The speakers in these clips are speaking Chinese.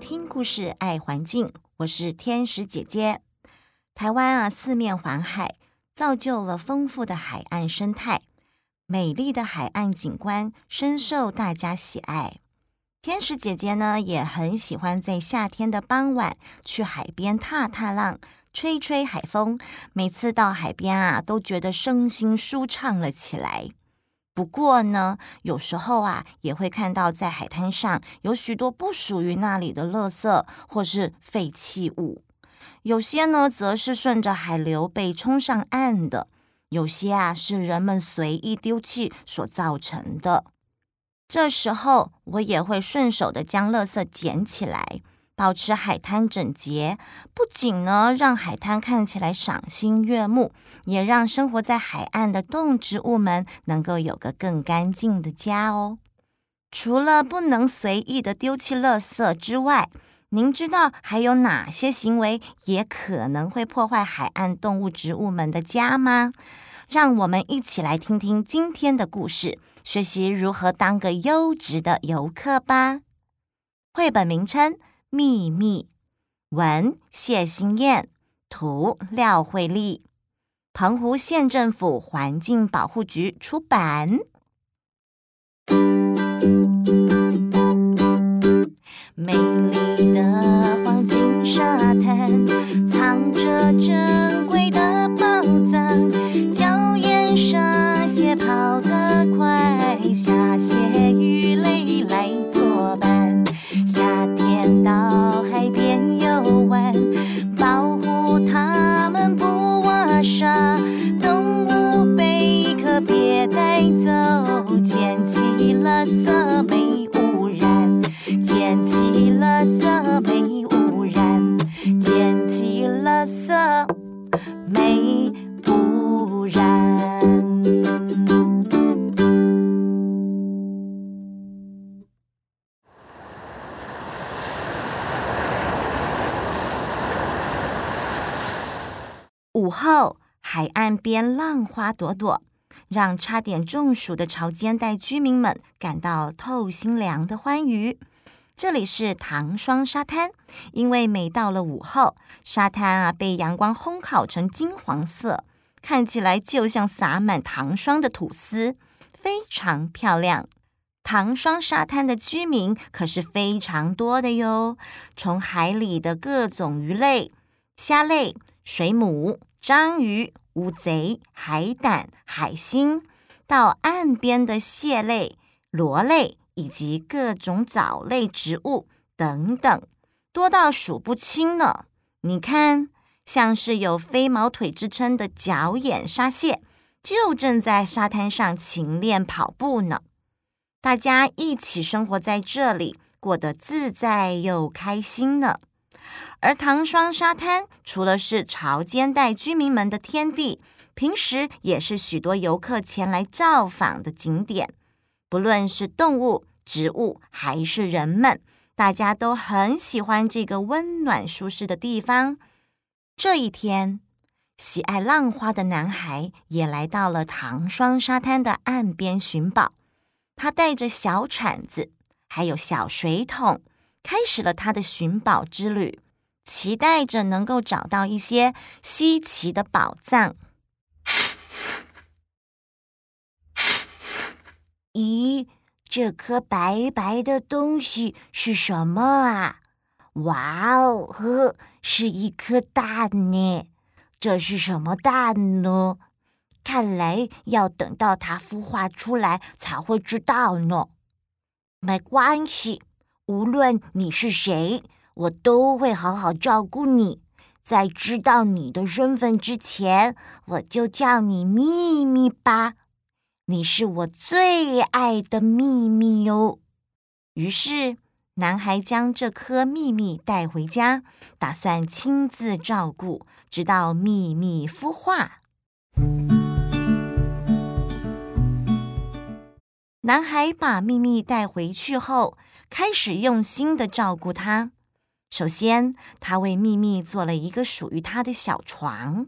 听故事爱环境，我是天使姐姐。台湾啊，四面环海，造就了丰富的海岸生态，美丽的海岸景观深受大家喜爱。天使姐姐呢，也很喜欢在夏天的傍晚去海边踏踏浪，吹吹海风。每次到海边啊，都觉得身心舒畅了起来。不过呢，有时候啊，也会看到在海滩上有许多不属于那里的垃圾或是废弃物，有些呢，则是顺着海流被冲上岸的，有些啊，是人们随意丢弃所造成的。这时候，我也会顺手的将垃圾捡起来。保持海滩整洁，不仅呢让海滩看起来赏心悦目，也让生活在海岸的动植物们能够有个更干净的家哦。除了不能随意的丢弃垃圾之外，您知道还有哪些行为也可能会破坏海岸动物植物们的家吗？让我们一起来听听今天的故事，学习如何当个优质的游客吧。绘本名称。秘密，文谢欣燕，图廖慧丽，澎湖县政府环境保护局出版。别带走，捡起垃圾没污染，捡起垃圾没污染，捡起垃圾没污染。午后，海岸边浪花朵朵，让差点中暑的潮间带居民们感到透心凉的欢愉。这里是糖霜沙滩，因为每到了午后，沙滩啊被阳光烘烤成金黄色，看起来就像撒满糖霜的吐司，非常漂亮。糖霜沙滩的居民可是非常多的哟，从海里的各种鱼类、虾类、水母。章鱼、乌贼、海胆、海星，到岸边的蟹类、螺类以及各种藻类植物等等，多到数不清呢。你看，像是有飞毛腿之称的角眼沙蟹，就正在沙滩上勤练跑步呢。大家一起生活在这里，过得自在又开心呢。而糖霜沙滩除了是潮间带居民们的天地，平时也是许多游客前来造访的景点。不论是动物、植物还是人们，大家都很喜欢这个温暖舒适的地方。这一天，喜爱浪花的男孩也来到了糖霜沙滩的岸边寻宝。他带着小铲子，还有小水桶，开始了他的寻宝之旅。期待着能够找到一些稀奇的宝藏。咦，这颗白白的东西是什么啊？哇哦，呵，是一颗蛋呢。这是什么蛋呢？看来要等到它孵化出来才会知道呢。没关系，无论你是谁。我都会好好照顾你，在知道你的身份之前，我就叫你秘密吧。你是我最爱的秘密哟。于是，男孩将这颗秘密带回家，打算亲自照顾，直到秘密孵化。男孩把秘密带回去后，开始用心的照顾它。首先，他为秘密做了一个属于他的小床。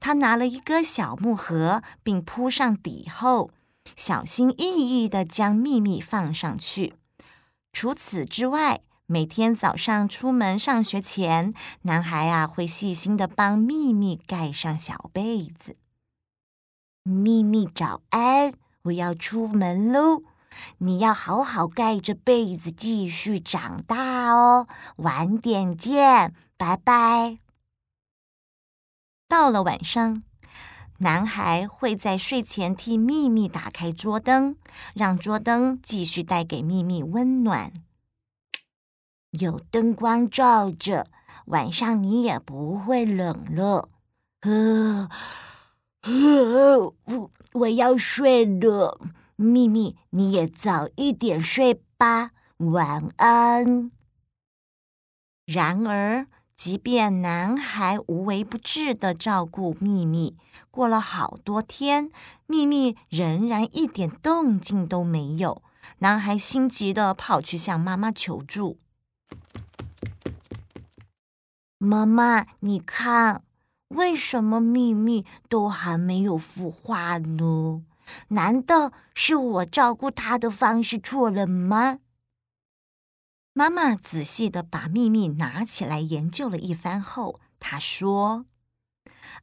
他拿了一个小木盒，并铺上底后，小心翼翼地将秘密放上去。除此之外，每天早上出门上学前，男孩啊会细心的帮秘密盖上小被子。秘密早安，我要出门喽，你要好好盖着被子继续长大哦。晚点见，拜拜。到了晚上，男孩会在睡前替秘密打开桌灯，让桌灯继续带给秘密温暖。有灯光照着，晚上你也不会冷了。呃，呃，我我要睡了，秘密，你也早一点睡吧，晚安。然而，即便男孩无微不至的照顾秘密，过了好多天，秘密仍然一点动静都没有。男孩心急的跑去向妈妈求助。妈妈，你看，为什么秘密都还没有孵化呢？难道是我照顾他的方式错了吗？妈妈仔细的把秘密拿起来研究了一番后，她说：“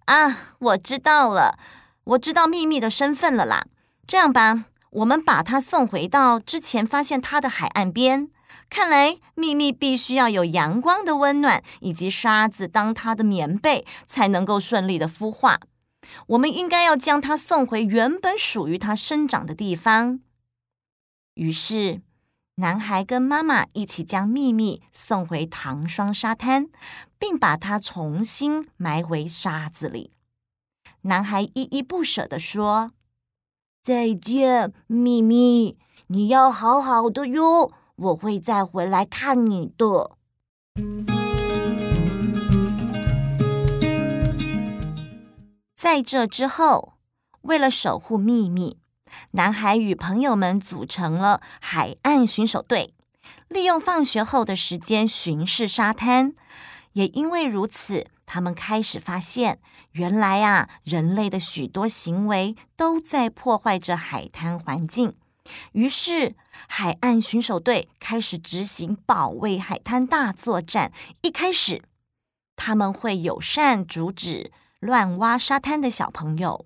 啊，我知道了，我知道秘密的身份了啦。这样吧，我们把它送回到之前发现它的海岸边。”看来秘密必须要有阳光的温暖，以及沙子当它的棉被，才能够顺利的孵化。我们应该要将它送回原本属于它生长的地方。于是，男孩跟妈妈一起将秘密送回糖霜沙滩，并把它重新埋回沙子里。男孩依依不舍地说：“再见，秘密，你要好好的哟。”我会再回来看你的。在这之后，为了守护秘密，男孩与朋友们组成了海岸巡守队，利用放学后的时间巡视沙滩。也因为如此，他们开始发现，原来啊，人类的许多行为都在破坏着海滩环境。于是，海岸巡守队开始执行保卫海滩大作战。一开始，他们会友善阻止乱挖沙滩的小朋友，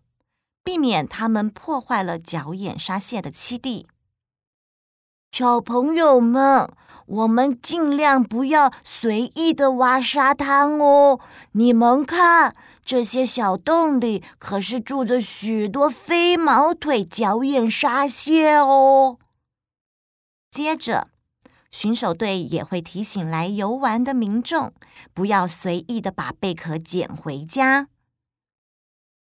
避免他们破坏了角眼沙蟹的栖地。小朋友们，我们尽量不要随意的挖沙滩哦。你们看。这些小洞里可是住着许多飞毛腿角眼沙蟹哦。接着，巡守队也会提醒来游玩的民众，不要随意的把贝壳捡回家。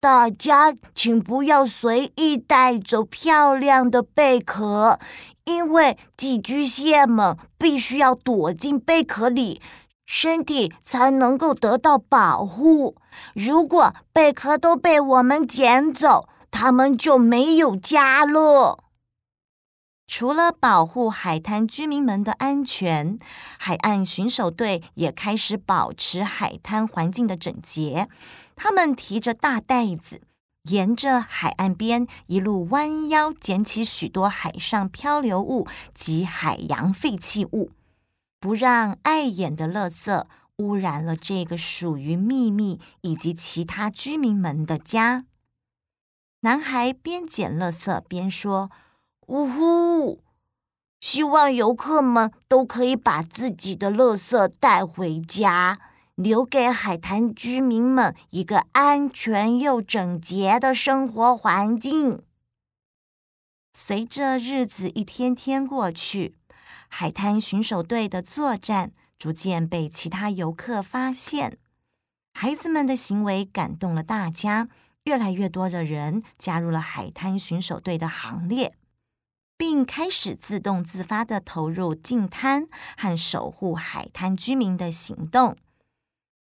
大家请不要随意带走漂亮的贝壳，因为寄居蟹们必须要躲进贝壳里。身体才能够得到保护。如果贝壳都被我们捡走，它们就没有家了。除了保护海滩居民们的安全，海岸巡守队也开始保持海滩环境的整洁。他们提着大袋子，沿着海岸边一路弯腰捡起许多海上漂流物及海洋废弃物。不让碍眼的垃圾污染了这个属于秘密以及其他居民们的家。男孩边捡垃圾边说：“呜呼！希望游客们都可以把自己的垃圾带回家，留给海滩居民们一个安全又整洁的生活环境。”随着日子一天天过去。海滩巡守队的作战逐渐被其他游客发现，孩子们的行为感动了大家，越来越多的人加入了海滩巡守队的行列，并开始自动自发地投入净滩和守护海滩居民的行动。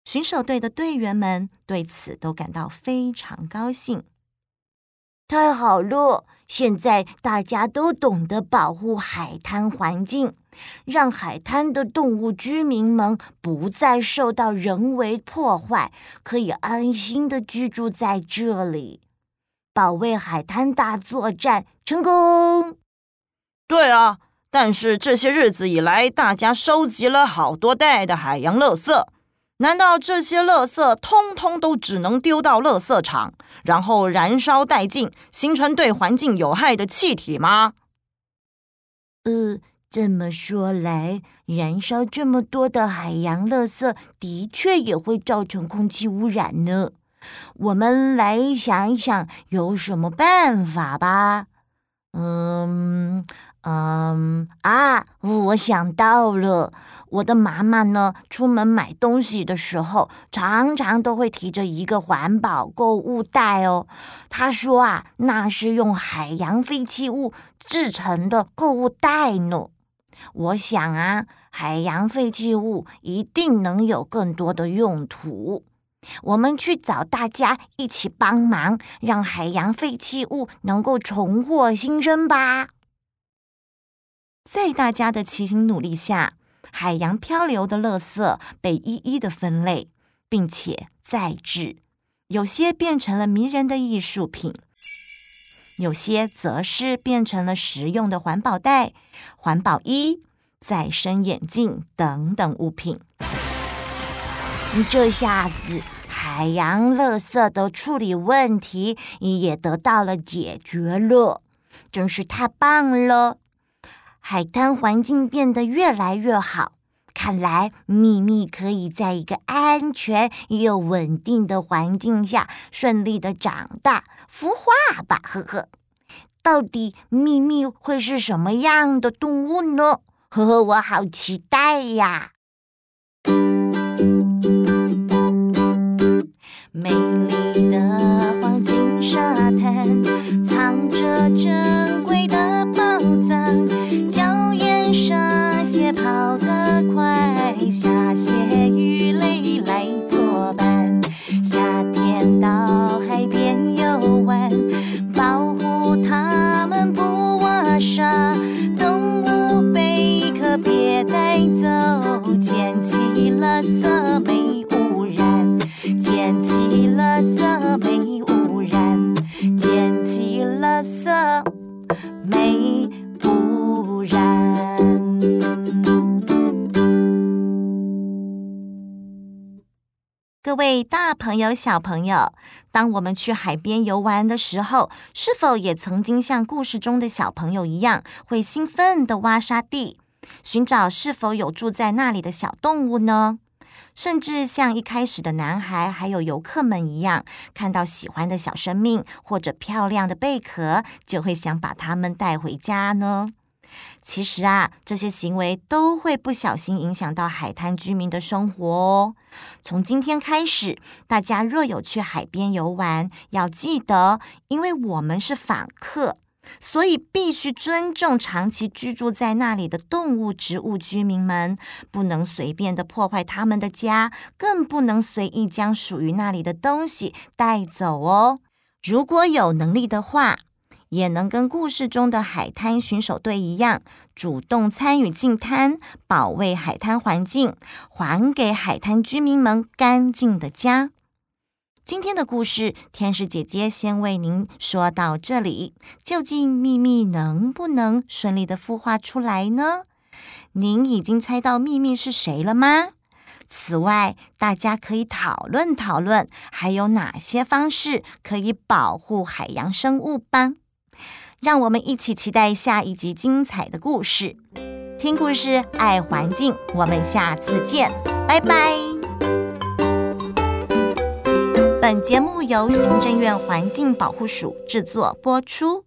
巡守队的队员们对此都感到非常高兴。太好了！现在大家都懂得保护海滩环境，让海滩的动物居民们不再受到人为破坏，可以安心的居住在这里。保卫海滩大作战成功！对啊，但是这些日子以来，大家收集了好多袋的海洋垃圾。难道这些垃圾通通都只能丢到垃圾场，然后燃烧殆尽，形成对环境有害的气体吗？呃，这么说来，燃烧这么多的海洋垃圾，的确也会造成空气污染呢。我们来想一想，有什么办法吧？嗯。嗯啊，我想到了，我的妈妈呢，出门买东西的时候，常常都会提着一个环保购物袋哦。她说啊，那是用海洋废弃物制成的购物袋呢。我想啊，海洋废弃物一定能有更多的用途。我们去找大家一起帮忙，让海洋废弃物能够重获新生吧。在大家的齐心努力下，海洋漂流的垃圾被一一的分类，并且再制。有些变成了迷人的艺术品，有些则是变成了实用的环保袋、环保衣、再生眼镜等等物品。这下子，海洋垃圾的处理问题也得到了解决了，真是太棒了！海滩环境变得越来越好，看来秘密可以在一个安全又稳定的环境下顺利的长大孵化吧。呵呵，到底秘密会是什么样的动物呢？呵呵，我好期待呀！位大朋友、小朋友，当我们去海边游玩的时候，是否也曾经像故事中的小朋友一样，会兴奋地挖沙地，寻找是否有住在那里的小动物呢？甚至像一开始的男孩还有游客们一样，看到喜欢的小生命或者漂亮的贝壳，就会想把它们带回家呢？其实啊，这些行为都会不小心影响到海滩居民的生活哦。从今天开始，大家若有去海边游玩，要记得，因为我们是访客，所以必须尊重长期居住在那里的动物、植物居民们，不能随便的破坏他们的家，更不能随意将属于那里的东西带走哦。如果有能力的话，也能跟故事中的海滩巡守队一样，主动参与净滩，保卫海滩环境，还给海滩居民们干净的家。今天的故事，天使姐姐先为您说到这里。究竟秘密能不能顺利的孵化出来呢？您已经猜到秘密是谁了吗？此外，大家可以讨论讨论，还有哪些方式可以保护海洋生物吧。让我们一起期待下一集精彩的故事。听故事，爱环境，我们下次见，拜拜。本节目由行政院环境保护署制作播出。